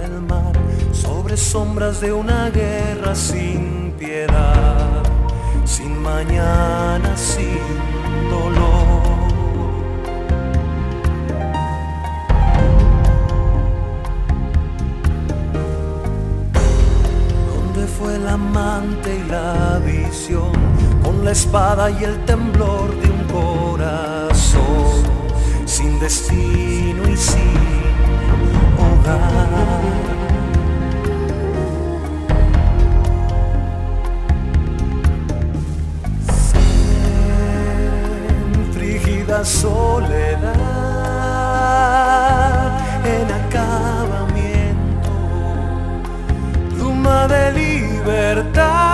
el mar, sobre sombras de una guerra sin piedad, sin mañana, sin dolor. ¿Dónde fue el amante y la visión? Con la espada y el temblor de un corazón, sin destino y sin hogar. Soledad, en acabamiento, pluma de libertad,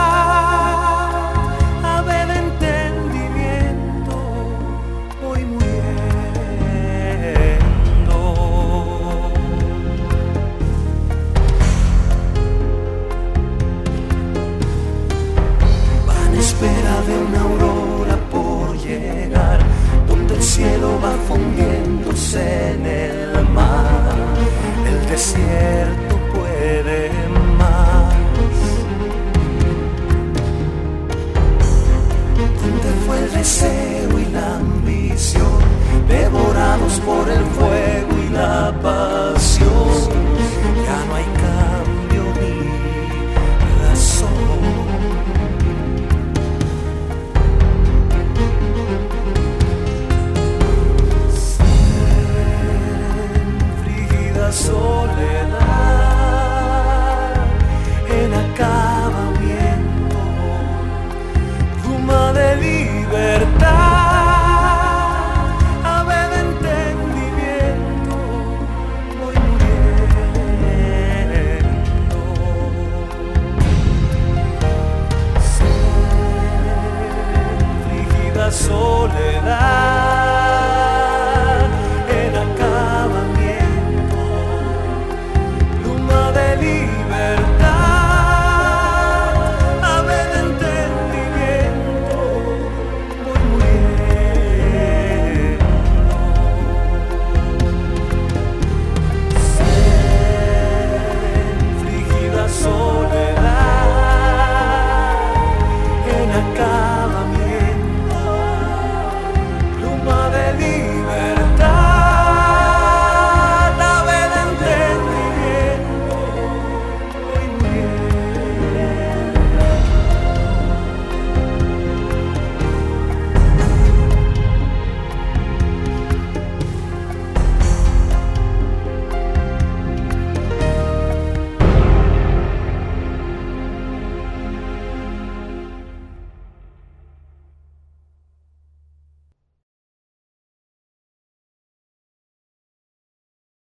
por el fuego. soledad.